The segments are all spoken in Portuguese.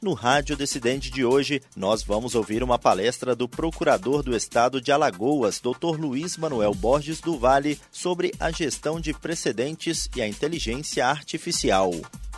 No Rádio Decidente de hoje, nós vamos ouvir uma palestra do Procurador do Estado de Alagoas, Dr. Luiz Manuel Borges do Vale, sobre a gestão de precedentes e a inteligência artificial.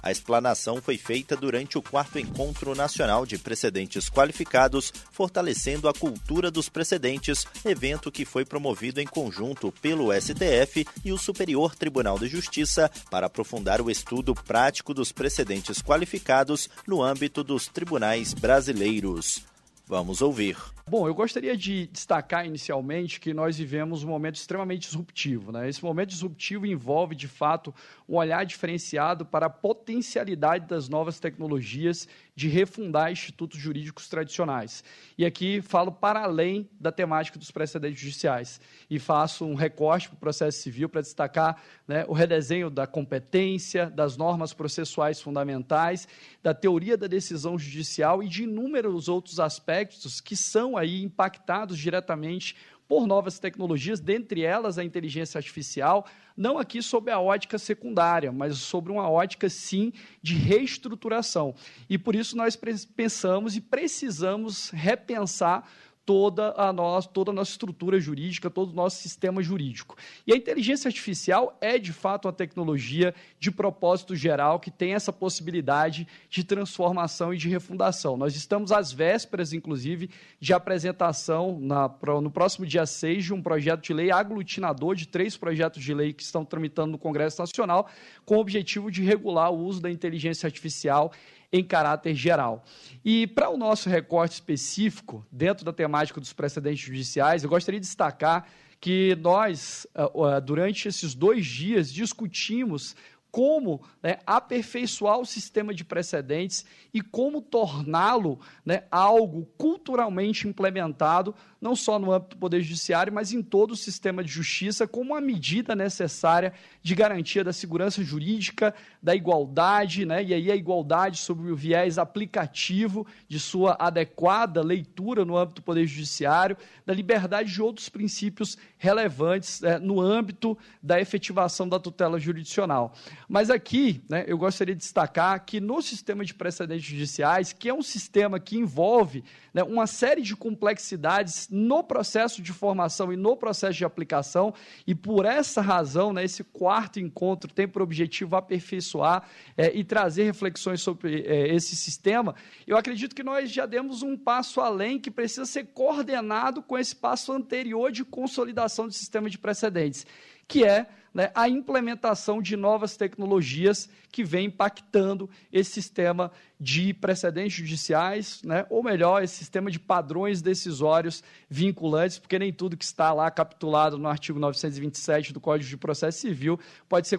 A explanação foi feita durante o quarto Encontro Nacional de Precedentes Qualificados, fortalecendo a cultura dos precedentes, evento que foi promovido em conjunto pelo STF e o Superior Tribunal de Justiça para aprofundar o estudo prático dos precedentes qualificados no âmbito dos tribunais brasileiros. Vamos ouvir. Bom, eu gostaria de destacar inicialmente que nós vivemos um momento extremamente disruptivo. Né? Esse momento disruptivo envolve, de fato, um olhar diferenciado para a potencialidade das novas tecnologias de refundar institutos jurídicos tradicionais. E aqui falo para além da temática dos precedentes judiciais e faço um recorte para o processo civil para destacar né, o redesenho da competência, das normas processuais fundamentais, da teoria da decisão judicial e de inúmeros outros aspectos que são aí impactados diretamente por novas tecnologias, dentre elas a inteligência artificial, não aqui sob a ótica secundária, mas sobre uma ótica, sim, de reestruturação. E por isso nós pensamos e precisamos repensar toda a nossa, toda a nossa estrutura jurídica, todo o nosso sistema jurídico. E a inteligência artificial é, de fato, uma tecnologia de propósito geral que tem essa possibilidade de transformação e de refundação. Nós estamos às vésperas, inclusive, de apresentação na, no próximo dia 6 de um projeto de lei aglutinador de três projetos de lei que estão tramitando no Congresso Nacional, com o objetivo de regular o uso da inteligência artificial em caráter geral. E para o nosso recorte específico, dentro da temática dos precedentes judiciais, eu gostaria de destacar que nós, ah, ah, durante esses dois dias, discutimos como né, aperfeiçoar o sistema de precedentes e como torná-lo né, algo culturalmente implementado não só no âmbito do Poder Judiciário, mas em todo o sistema de justiça, como uma medida necessária de garantia da segurança jurídica, da igualdade, né? e aí a igualdade sobre o viés aplicativo de sua adequada leitura no âmbito do Poder Judiciário, da liberdade de outros princípios relevantes é, no âmbito da efetivação da tutela jurisdicional. Mas aqui, né, eu gostaria de destacar que no sistema de precedentes judiciais, que é um sistema que envolve né, uma série de complexidades no processo de formação e no processo de aplicação, e por essa razão, né, esse quarto encontro tem por objetivo aperfeiçoar é, e trazer reflexões sobre é, esse sistema. Eu acredito que nós já demos um passo além que precisa ser coordenado com esse passo anterior de consolidação do sistema de precedentes, que é né, a implementação de novas tecnologias que vem impactando esse sistema de precedentes judiciais, né, ou melhor, esse sistema de padrões decisórios vinculantes, porque nem tudo que está lá capitulado no artigo 927 do Código de Processo Civil pode ser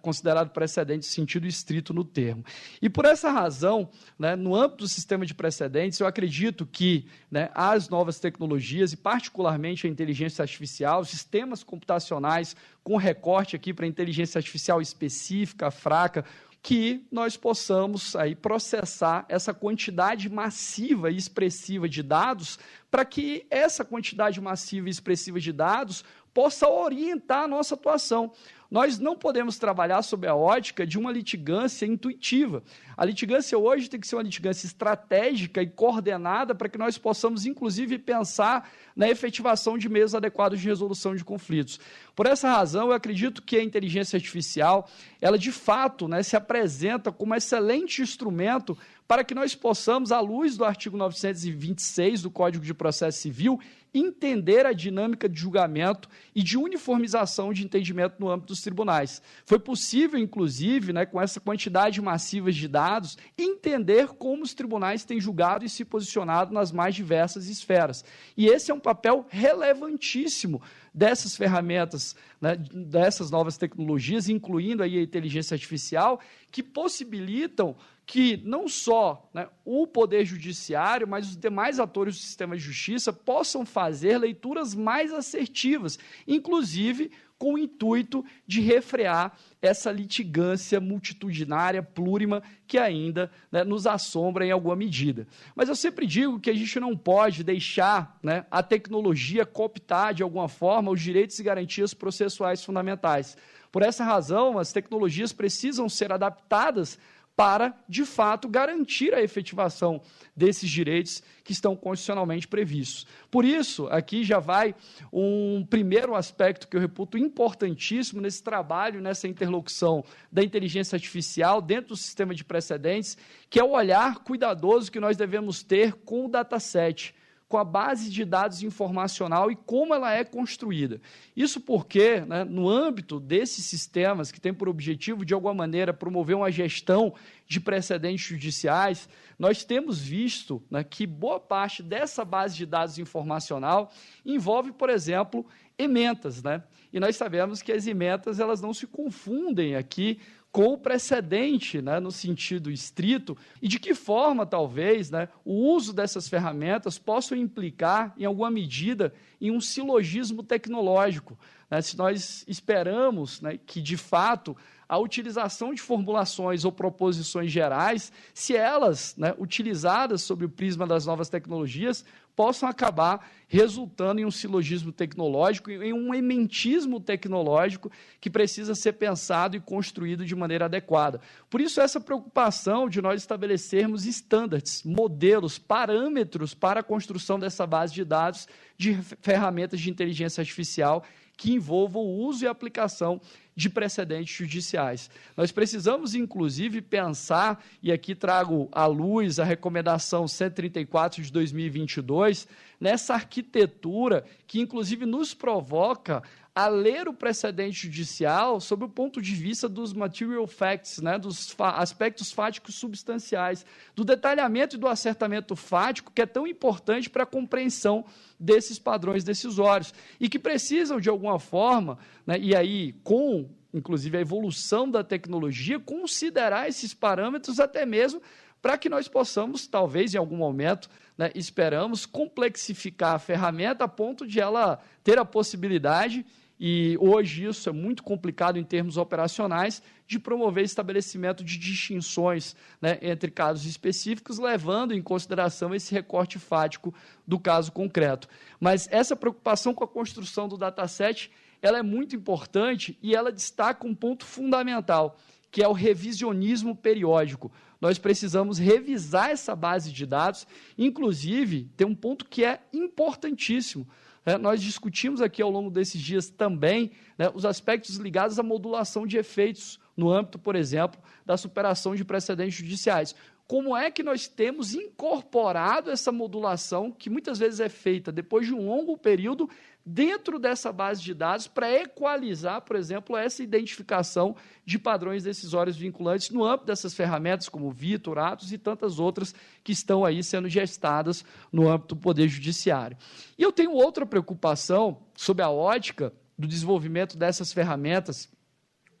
considerado precedente em sentido estrito no termo. E por essa razão, né, no âmbito do sistema de precedentes, eu acredito que né, as novas tecnologias, e particularmente a inteligência artificial, sistemas computacionais com recorte aqui para inteligência artificial específica, fraca, que nós possamos aí processar essa quantidade massiva e expressiva de dados, para que essa quantidade massiva e expressiva de dados possa orientar a nossa atuação. Nós não podemos trabalhar sob a ótica de uma litigância intuitiva. A litigância hoje tem que ser uma litigância estratégica e coordenada para que nós possamos, inclusive, pensar na efetivação de meios adequados de resolução de conflitos. Por essa razão, eu acredito que a inteligência artificial, ela de fato né, se apresenta como um excelente instrumento para que nós possamos, à luz do artigo 926 do Código de Processo Civil, entender a dinâmica de julgamento e de uniformização de entendimento no âmbito dos tribunais. Foi possível, inclusive, né, com essa quantidade massiva de dados, entender como os tribunais têm julgado e se posicionado nas mais diversas esferas. E esse é um papel relevantíssimo dessas ferramentas, né, dessas novas tecnologias, incluindo aí a inteligência artificial, que possibilitam que não só né, o Poder Judiciário, mas os demais atores do sistema de justiça possam fazer leituras mais assertivas, inclusive com o intuito de refrear essa litigância multitudinária, plurima, que ainda né, nos assombra em alguma medida. Mas eu sempre digo que a gente não pode deixar né, a tecnologia cooptar, de alguma forma, os direitos e garantias processuais fundamentais. Por essa razão, as tecnologias precisam ser adaptadas para, de fato, garantir a efetivação desses direitos que estão constitucionalmente previstos. Por isso, aqui já vai um primeiro aspecto que eu reputo importantíssimo nesse trabalho, nessa interlocução da inteligência artificial dentro do sistema de precedentes, que é o olhar cuidadoso que nós devemos ter com o dataset com a base de dados informacional e como ela é construída. Isso porque, né, no âmbito desses sistemas que têm por objetivo, de alguma maneira, promover uma gestão de precedentes judiciais, nós temos visto né, que boa parte dessa base de dados informacional envolve, por exemplo, ementas, né? E nós sabemos que as ementas elas não se confundem aqui com o precedente, né, no sentido estrito, e de que forma, talvez, né, o uso dessas ferramentas possam implicar, em alguma medida, em um silogismo tecnológico. Né, se nós esperamos né, que, de fato, a utilização de formulações ou proposições gerais, se elas, né, utilizadas sob o prisma das novas tecnologias, possam acabar resultando em um silogismo tecnológico, em um ementismo tecnológico que precisa ser pensado e construído de maneira adequada. Por isso, essa preocupação de nós estabelecermos estándares, modelos, parâmetros para a construção dessa base de dados de ferramentas de inteligência artificial que envolvam o uso e aplicação de precedentes judiciais. Nós precisamos, inclusive, pensar, e aqui trago à luz a recomendação 134 de 2022, nessa arquitetura que, inclusive, nos provoca a ler o precedente judicial sob o ponto de vista dos material facts, né, dos aspectos fáticos substanciais, do detalhamento e do acertamento fático, que é tão importante para a compreensão desses padrões decisórios e que precisam, de alguma forma, né, e aí com, inclusive, a evolução da tecnologia, considerar esses parâmetros até mesmo para que nós possamos, talvez em algum momento, né, esperamos, complexificar a ferramenta a ponto de ela ter a possibilidade e hoje isso é muito complicado em termos operacionais, de promover estabelecimento de distinções né, entre casos específicos, levando em consideração esse recorte fático do caso concreto. Mas essa preocupação com a construção do dataset ela é muito importante e ela destaca um ponto fundamental, que é o revisionismo periódico. Nós precisamos revisar essa base de dados, inclusive, tem um ponto que é importantíssimo é, nós discutimos aqui ao longo desses dias também né, os aspectos ligados à modulação de efeitos no âmbito, por exemplo, da superação de precedentes judiciais. Como é que nós temos incorporado essa modulação, que muitas vezes é feita depois de um longo período, dentro dessa base de dados para equalizar, por exemplo, essa identificação de padrões decisórios vinculantes no âmbito dessas ferramentas como Vitor, Atos e tantas outras que estão aí sendo gestadas no âmbito do Poder Judiciário. E eu tenho outra preocupação sobre a ótica do desenvolvimento dessas ferramentas,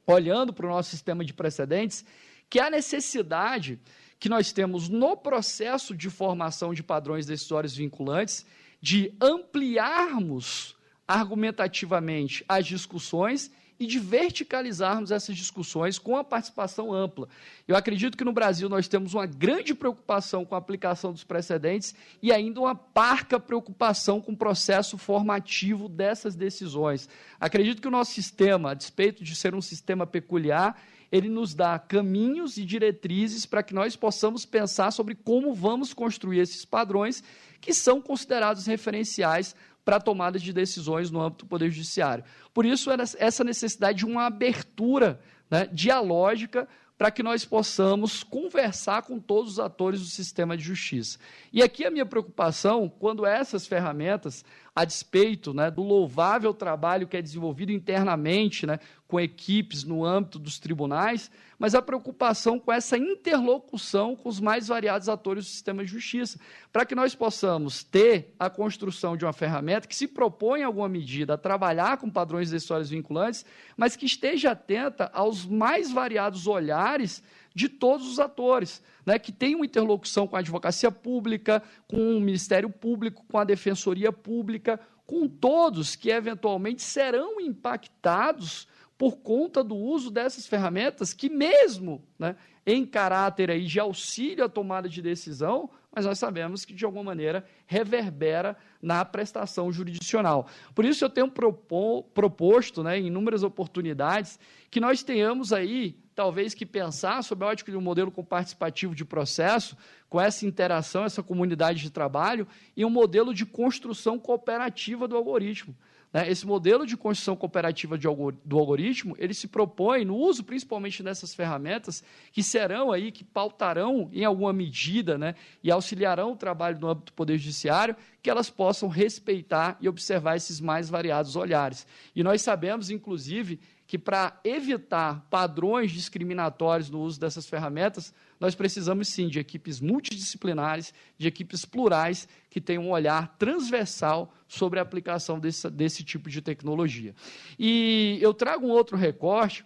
olhando para o nosso sistema de precedentes, que é a necessidade que nós temos no processo de formação de padrões decisórios vinculantes de ampliarmos argumentativamente as discussões e de verticalizarmos essas discussões com a participação ampla. Eu acredito que no Brasil nós temos uma grande preocupação com a aplicação dos precedentes e ainda uma parca preocupação com o processo formativo dessas decisões. Acredito que o nosso sistema, a despeito de ser um sistema peculiar, ele nos dá caminhos e diretrizes para que nós possamos pensar sobre como vamos construir esses padrões que são considerados referenciais para a tomada de decisões no âmbito do Poder Judiciário. Por isso, essa necessidade de uma abertura né, dialógica para que nós possamos conversar com todos os atores do sistema de justiça. E aqui a minha preocupação, quando essas ferramentas, a despeito né, do louvável trabalho que é desenvolvido internamente né, com equipes no âmbito dos tribunais, mas a preocupação com essa interlocução com os mais variados atores do sistema de justiça, para que nós possamos ter a construção de uma ferramenta que se propõe, em alguma medida, a trabalhar com padrões decisórios vinculantes, mas que esteja atenta aos mais variados olhares de todos os atores, né, que tem uma interlocução com a advocacia pública, com o Ministério Público, com a Defensoria Pública, com todos que eventualmente serão impactados por conta do uso dessas ferramentas que mesmo né, em caráter aí de auxílio à tomada de decisão, mas nós sabemos que, de alguma maneira, reverbera na prestação jurisdicional. Por isso, eu tenho proposto, né, em inúmeras oportunidades, que nós tenhamos aí, talvez, que pensar sobre a ótica de um modelo participativo de processo, com essa interação, essa comunidade de trabalho, e um modelo de construção cooperativa do algoritmo. Né? Esse modelo de construção cooperativa do algoritmo, ele se propõe no uso principalmente dessas ferramentas que serão aí, que pautarão em alguma medida né, e auxiliarão o trabalho no âmbito do Poder Judiciário, que elas possam respeitar e observar esses mais variados olhares. E nós sabemos, inclusive, que para evitar padrões discriminatórios no uso dessas ferramentas, nós precisamos sim de equipes multidisciplinares, de equipes plurais, que tenham um olhar transversal sobre a aplicação desse, desse tipo de tecnologia. E eu trago um outro recorte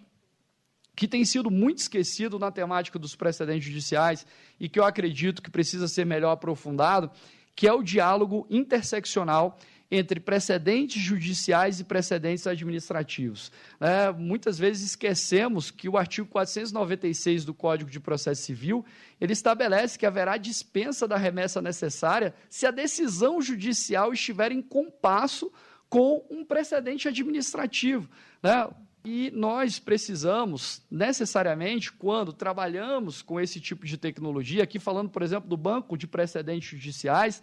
que tem sido muito esquecido na temática dos precedentes judiciais e que eu acredito que precisa ser melhor aprofundado, que é o diálogo interseccional entre precedentes judiciais e precedentes administrativos. É, muitas vezes esquecemos que o artigo 496 do Código de Processo Civil ele estabelece que haverá dispensa da remessa necessária se a decisão judicial estiver em compasso com um precedente administrativo. Né? E nós precisamos, necessariamente, quando trabalhamos com esse tipo de tecnologia, aqui falando, por exemplo, do banco de precedentes judiciais,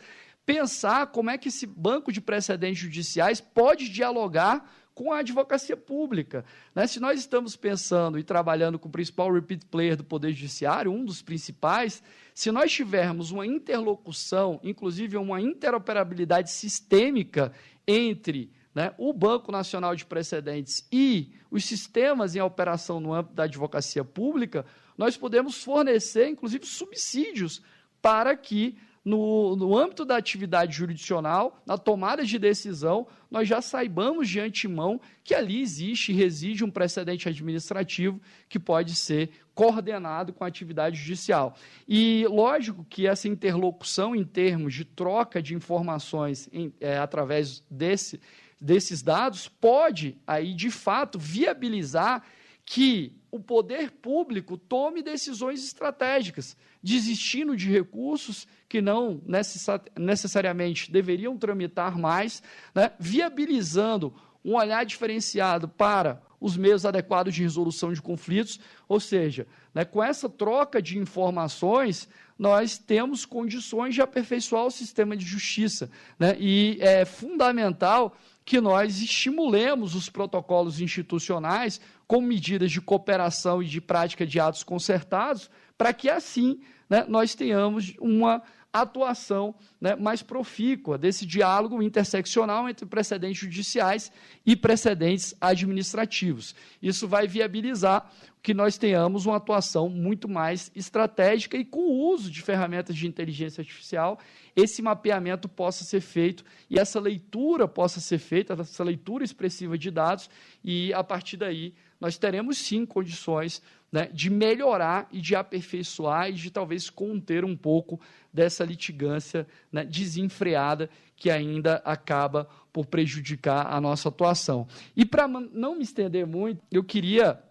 pensar como é que esse banco de precedentes judiciais pode dialogar com a advocacia pública. Né? Se nós estamos pensando e trabalhando com o principal repeat player do Poder Judiciário, um dos principais, se nós tivermos uma interlocução, inclusive uma interoperabilidade sistêmica entre né, o Banco Nacional de Precedentes e os sistemas em operação no âmbito da advocacia pública, nós podemos fornecer, inclusive, subsídios para que no, no âmbito da atividade jurisdicional, na tomada de decisão, nós já saibamos de antemão que ali existe e reside um precedente administrativo que pode ser coordenado com a atividade judicial. E lógico que essa interlocução em termos de troca de informações em, é, através desse, desses dados pode aí de fato viabilizar que o poder público tome decisões estratégicas, desistindo de recursos que não necessariamente deveriam tramitar mais, né, viabilizando um olhar diferenciado para os meios adequados de resolução de conflitos, ou seja, né, com essa troca de informações, nós temos condições de aperfeiçoar o sistema de justiça. Né, e é fundamental que nós estimulemos os protocolos institucionais com medidas de cooperação e de prática de atos concertados, para que assim né, nós tenhamos uma atuação né, mais profícua desse diálogo interseccional entre precedentes judiciais e precedentes administrativos. Isso vai viabilizar que nós tenhamos uma atuação muito mais estratégica e com o uso de ferramentas de inteligência artificial, esse mapeamento possa ser feito e essa leitura possa ser feita, essa leitura expressiva de dados, e a partir daí nós teremos sim condições né, de melhorar e de aperfeiçoar e de talvez conter um pouco dessa litigância né, desenfreada que ainda acaba por prejudicar a nossa atuação. E para não me estender muito, eu queria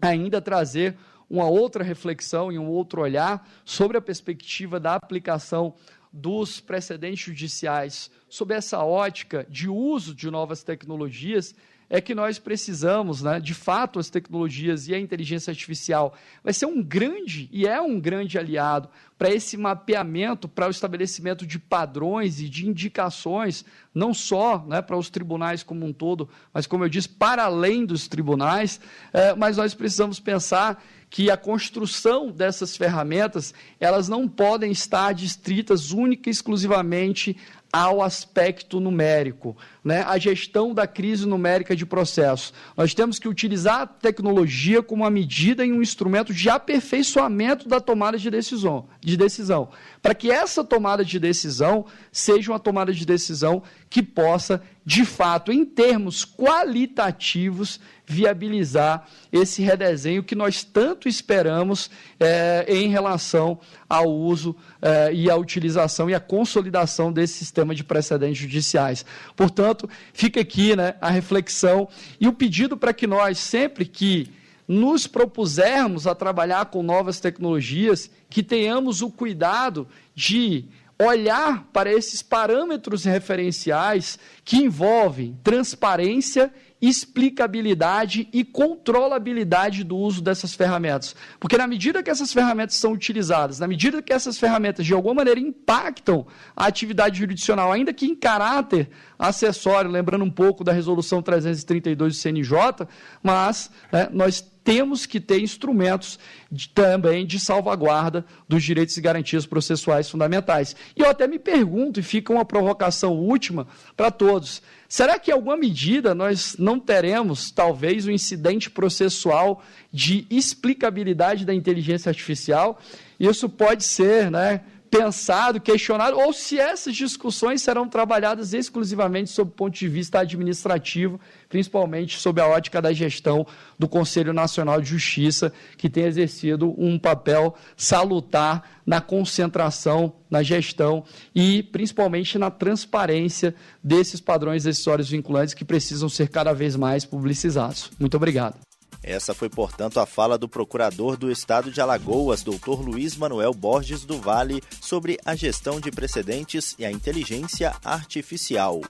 ainda trazer uma outra reflexão e um outro olhar sobre a perspectiva da aplicação dos precedentes judiciais sob essa ótica de uso de novas tecnologias é que nós precisamos, né, de fato, as tecnologias e a inteligência artificial vai ser um grande e é um grande aliado para esse mapeamento, para o estabelecimento de padrões e de indicações, não só né, para os tribunais como um todo, mas, como eu disse, para além dos tribunais. É, mas nós precisamos pensar que a construção dessas ferramentas elas não podem estar distritas única e exclusivamente ao aspecto numérico, né? a gestão da crise numérica de processo. Nós temos que utilizar a tecnologia como uma medida e um instrumento de aperfeiçoamento da tomada de decisão, de decisão, para que essa tomada de decisão seja uma tomada de decisão que possa de fato, em termos qualitativos, viabilizar esse redesenho que nós tanto esperamos é, em relação ao uso é, e à utilização e à consolidação desse sistema de precedentes judiciais. Portanto, fica aqui né, a reflexão e o pedido para que nós, sempre que nos propusermos a trabalhar com novas tecnologias, que tenhamos o cuidado de olhar para esses parâmetros referenciais que envolvem transparência, explicabilidade e controlabilidade do uso dessas ferramentas. Porque na medida que essas ferramentas são utilizadas, na medida que essas ferramentas de alguma maneira impactam a atividade jurisdicional, ainda que em caráter acessório, lembrando um pouco da resolução 332 do CNJ, mas né, nós temos que ter instrumentos de, também de salvaguarda dos direitos e garantias processuais fundamentais. E eu até me pergunto, e fica uma provocação última para todos: será que em alguma medida nós não teremos, talvez, um incidente processual de explicabilidade da inteligência artificial? Isso pode ser, né? Pensado, questionado, ou se essas discussões serão trabalhadas exclusivamente sob o ponto de vista administrativo, principalmente sob a ótica da gestão do Conselho Nacional de Justiça, que tem exercido um papel salutar na concentração, na gestão e principalmente na transparência desses padrões decisórios vinculantes que precisam ser cada vez mais publicizados. Muito obrigado. Essa foi, portanto, a fala do procurador do Estado de Alagoas, doutor Luiz Manuel Borges do Vale, sobre a gestão de precedentes e a inteligência artificial.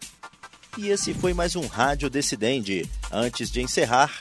E esse foi mais um Rádio Decidente. Antes de encerrar,